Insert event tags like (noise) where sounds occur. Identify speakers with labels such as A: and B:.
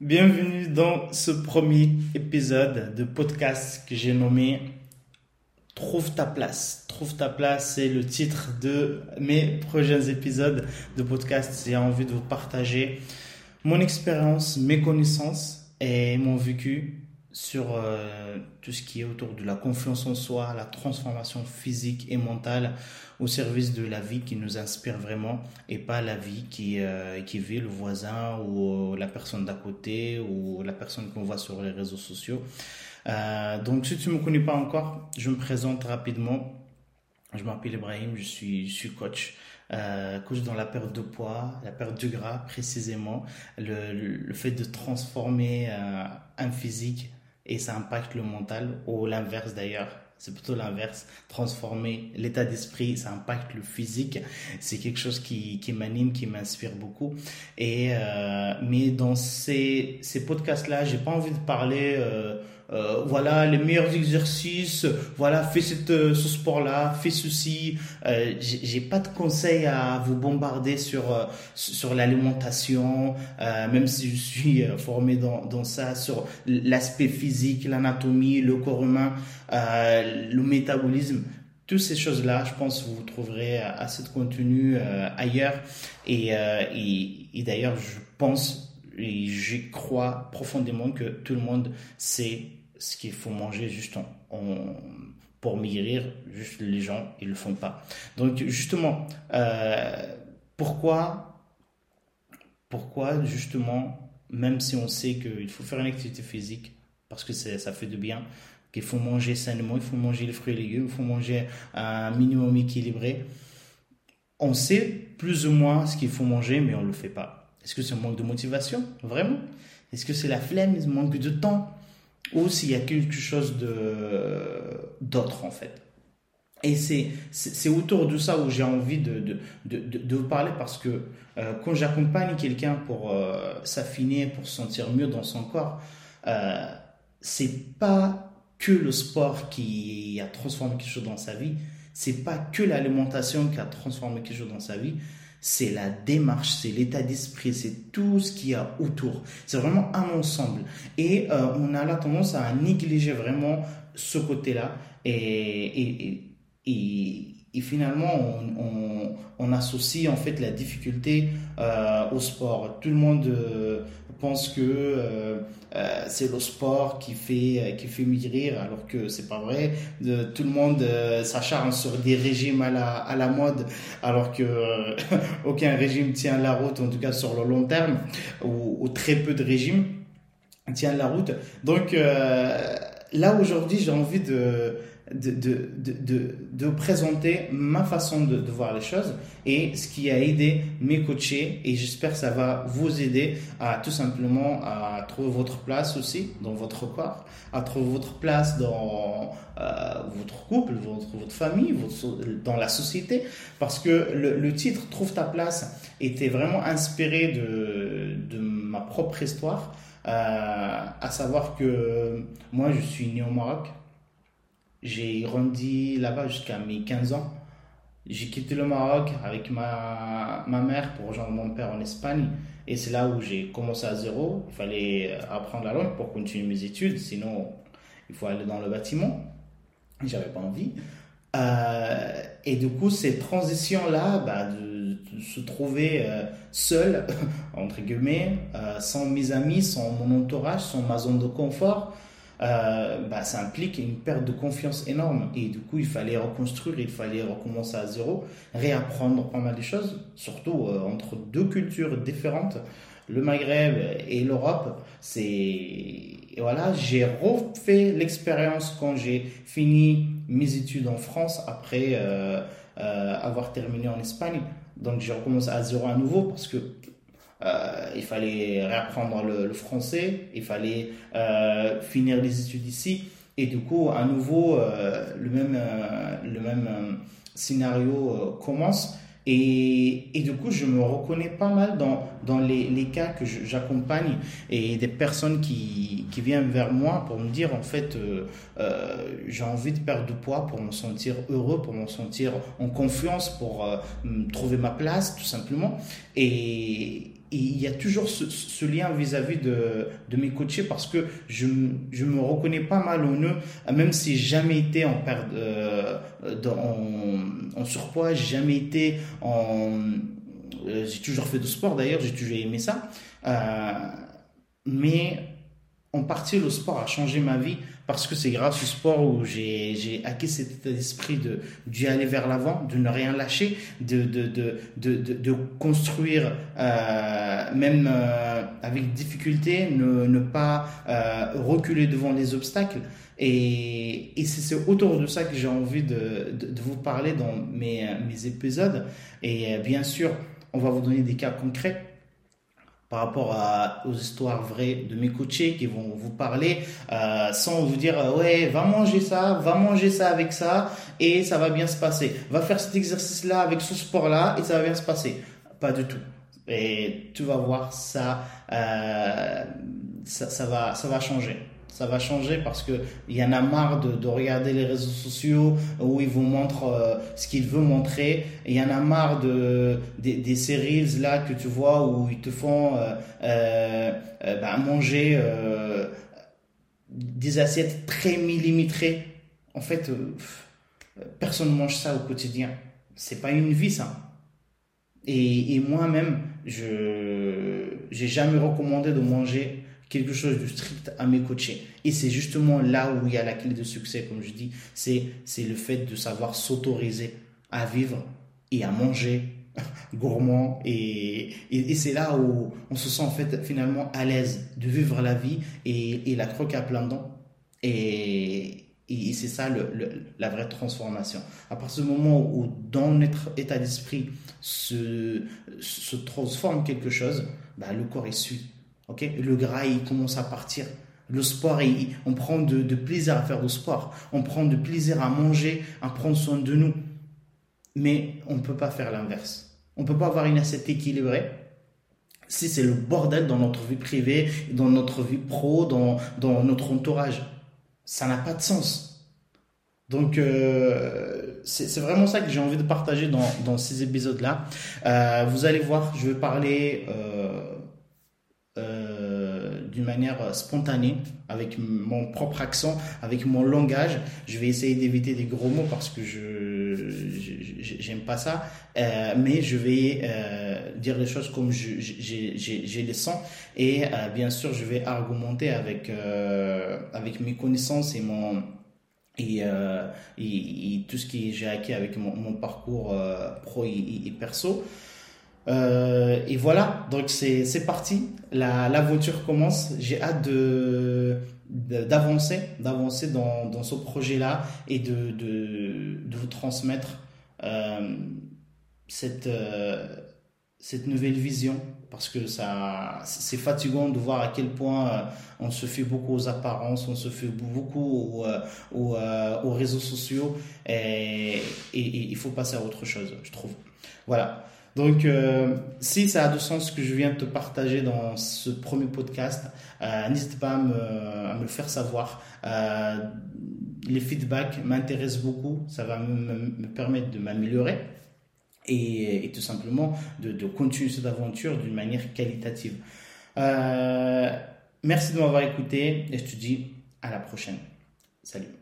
A: Bienvenue dans ce premier épisode de podcast que j'ai nommé Trouve ta place. Trouve ta place, c'est le titre de mes prochains épisodes de podcast. J'ai envie de vous partager mon expérience, mes connaissances et mon vécu sur euh, tout ce qui est autour de la confiance en soi, la transformation physique et mentale au service de la vie qui nous inspire vraiment et pas la vie qui, euh, qui vit le voisin ou la personne d'à côté ou la personne qu'on voit sur les réseaux sociaux. Euh, donc si tu ne me connais pas encore, je me présente rapidement. Je m'appelle Ibrahim, je suis, coach. Euh, coach dans la perte de poids, la perte du gras précisément, le, fait de transformer euh, un physique et ça impacte le mental, ou l'inverse d'ailleurs. C'est plutôt l'inverse. Transformer l'état d'esprit, ça impacte le physique. C'est quelque chose qui, qui m'anime, qui m'inspire beaucoup. Et euh, mais dans ces, ces podcasts-là, j'ai pas envie de parler. Euh, euh, voilà les meilleurs exercices, voilà fais euh, ce sport-là, fais ceci. Euh, j'ai pas de conseils à vous bombarder sur euh, sur l'alimentation, euh, même si je suis formé dans, dans ça, sur l'aspect physique, l'anatomie, le corps humain, le métabolisme. Toutes ces choses-là, je pense que vous trouverez assez de contenu ailleurs. Et, et, et d'ailleurs, je pense et j'y crois profondément que tout le monde sait ce qu'il faut manger juste pour maigrir, juste les gens, ils le font pas. Donc justement, euh, pourquoi, pourquoi justement, même si on sait qu'il faut faire une activité physique, parce que ça fait du bien, qu'il faut manger sainement, il faut manger les fruits et légumes, il faut manger un minimum équilibré, on sait plus ou moins ce qu'il faut manger, mais on ne le fait pas. Est-ce que c'est un manque de motivation Vraiment? Est-ce que c'est la flemme, un manque de temps? Ou s'il y a quelque chose d'autre en fait? Et c'est autour de ça où j'ai envie de, de, de, de, vous parler parce que euh, quand j'accompagne quelqu'un pour euh, s'affiner, pour se sentir mieux dans son corps, euh, c'est pas que le sport qui a transformé quelque chose dans sa vie, c'est pas que l'alimentation qui a transformé quelque chose dans sa vie, c'est la démarche, c'est l'état d'esprit, c'est tout ce qu'il y a autour. C'est vraiment un ensemble. Et euh, on a la tendance à négliger vraiment ce côté-là. Et, finalement, on, associe en fait la difficulté euh, au sport. Tout le monde euh, pense que euh, c'est le sport qui fait qui fait maigrir alors que c'est pas vrai tout le monde s'acharne sur des régimes à la à la mode alors que (laughs) aucun régime tient la route en tout cas sur le long terme ou, ou très peu de régimes tient la route donc là aujourd'hui j'ai envie de de, de, de, de, présenter ma façon de, de, voir les choses et ce qui a aidé mes coachés et j'espère que ça va vous aider à tout simplement à trouver votre place aussi dans votre corps, à trouver votre place dans euh, votre couple, votre, votre famille, votre, dans la société parce que le, le, titre Trouve ta place était vraiment inspiré de, de ma propre histoire. Euh, à savoir que moi je suis né au Maroc, j'ai grandi là-bas jusqu'à mes 15 ans. J'ai quitté le Maroc avec ma, ma mère pour rejoindre mon père en Espagne. Et c'est là où j'ai commencé à zéro. Il fallait apprendre la langue pour continuer mes études. Sinon, il faut aller dans le bâtiment. J'avais pas envie. Euh, et du coup, cette transition-là, bah, de, se trouver euh, seul, (laughs) entre guillemets, euh, sans mes amis, sans mon entourage, sans ma zone de confort, euh, bah, ça implique une perte de confiance énorme. Et du coup, il fallait reconstruire, il fallait recommencer à zéro, réapprendre pas mal de choses, surtout euh, entre deux cultures différentes, le Maghreb et l'Europe. C'est voilà, j'ai refait l'expérience quand j'ai fini mes études en France après euh, euh avoir terminé en Espagne. Donc j'ai recommencé à zéro à nouveau parce que euh, il fallait réapprendre le, le, français, il fallait euh, finir les études ici. Et du coup, à nouveau, euh, le même, euh, le même euh, scénario euh, commence. Et, et, du coup, je me reconnais pas mal dans, dans les, les cas que j'accompagne et des personnes qui, qui viennent vers moi pour me dire, en fait, euh, euh, j'ai envie de perdre du poids pour me sentir heureux, pour me sentir en confiance, pour euh, trouver ma place, tout simplement. Et, il y a toujours ce, lien vis-à-vis de, de, mes coachés parce que je, je me reconnais pas mal en eux, même si j'ai jamais été en, perte, euh, en, en, surpoids, j'ai jamais été en... Euh, j'ai toujours fait de sport d'ailleurs, j'ai toujours aimé ça. Euh, mais en partie, le sport a changé ma vie parce que c'est grâce au sport où j'ai acquis cet état d'esprit de d'y aller vers l'avant, de ne rien lâcher, de, de, de, de, de construire euh, même euh, avec difficulté, ne, ne pas euh, reculer devant les obstacles. Et, et c'est autour de ça que j'ai envie de, de, de, vous parler dans mes, mes épisodes. Et euh, bien sûr, on va vous donner des cas concrets par rapport à, aux histoires vraies de mes coachés qui vont vous parler euh, sans vous dire euh, ouais va manger ça va manger ça avec ça et ça va bien se passer. Va faire cet exercice là avec ce sport là et ça va bien se passer. Pas du tout. Et tu vas voir ça euh, ça, ça va ça va changer ça va changer parce que il y en a marre de, de, regarder les réseaux sociaux où ils vous montrent euh, ce qu'ils veulent montrer. Il y en a marre de des, séries là que tu vois où ils te font euh, euh, bah, manger des assiettes très millimétrées. En fait, personne mange ça au quotidien. C'est pas une vie ça. Et, et moi-même, je j'ai jamais recommandé de manger quelque chose de strict à mes coachés. Et c'est justement là où il y a la clé de succès, comme je dis, c'est, c'est le fait de savoir s'autoriser à vivre et à manger (laughs) gourmand et, et, c'est là où on se sent en fait finalement à l'aise de vivre la vie et, et la croquer à plein dents et, et c'est ça le, la vraie transformation. À partir du moment où dans notre état d'esprit se, se transforme quelque chose, bah, le corps est suit ok? Le gras, il commence à partir. Le sport, on prend de, plaisir à faire du sport. On prend de plaisir à manger, à prendre soin de nous. Mais on ne peut pas faire l'inverse. On ne peut pas avoir une assiette équilibrée si c'est le bordel dans notre vie privée, dans notre vie pro, dans, notre entourage. Ça n'a pas de sens. Donc, euh, c'est vraiment ça que j'ai envie de partager dans, dans ces épisodes-là. Euh, vous allez voir, je vais parler... Euh, euh, d'une manière spontanée, avec mon propre accent, avec mon langage. Je vais essayer d'éviter des gros mots parce que je j'aime pas ça, euh, mais je vais euh, dire les choses comme j'ai les sens et bien sûr je vais argumenter avec avec mes connaissances et mon et, et, tout ce que j'ai acquis avec mon, parcours pro et perso. Euh, et voilà, donc c'est parti, l'aventure commence. J'ai hâte d'avancer, d'avancer dans, ce projet-là et de, vous transmettre euh, cette, euh, cette nouvelle vision parce que c'est fatigant de voir à quel point on se fait beaucoup aux apparences, on se fait beaucoup aux, aux, aux réseaux sociaux et il faut passer à autre chose, je trouve. Voilà. Donc, euh, si ça a du sens ce que je viens de te partager dans ce premier podcast, euh, n'hésite pas à me, le faire savoir. Euh, les feedbacks m'intéressent beaucoup, ça va me, me permettre de m'améliorer et, tout simplement de, continuer cette aventure d'une manière qualitative. Merci de m'avoir écouté et je te dis à la prochaine. Salut.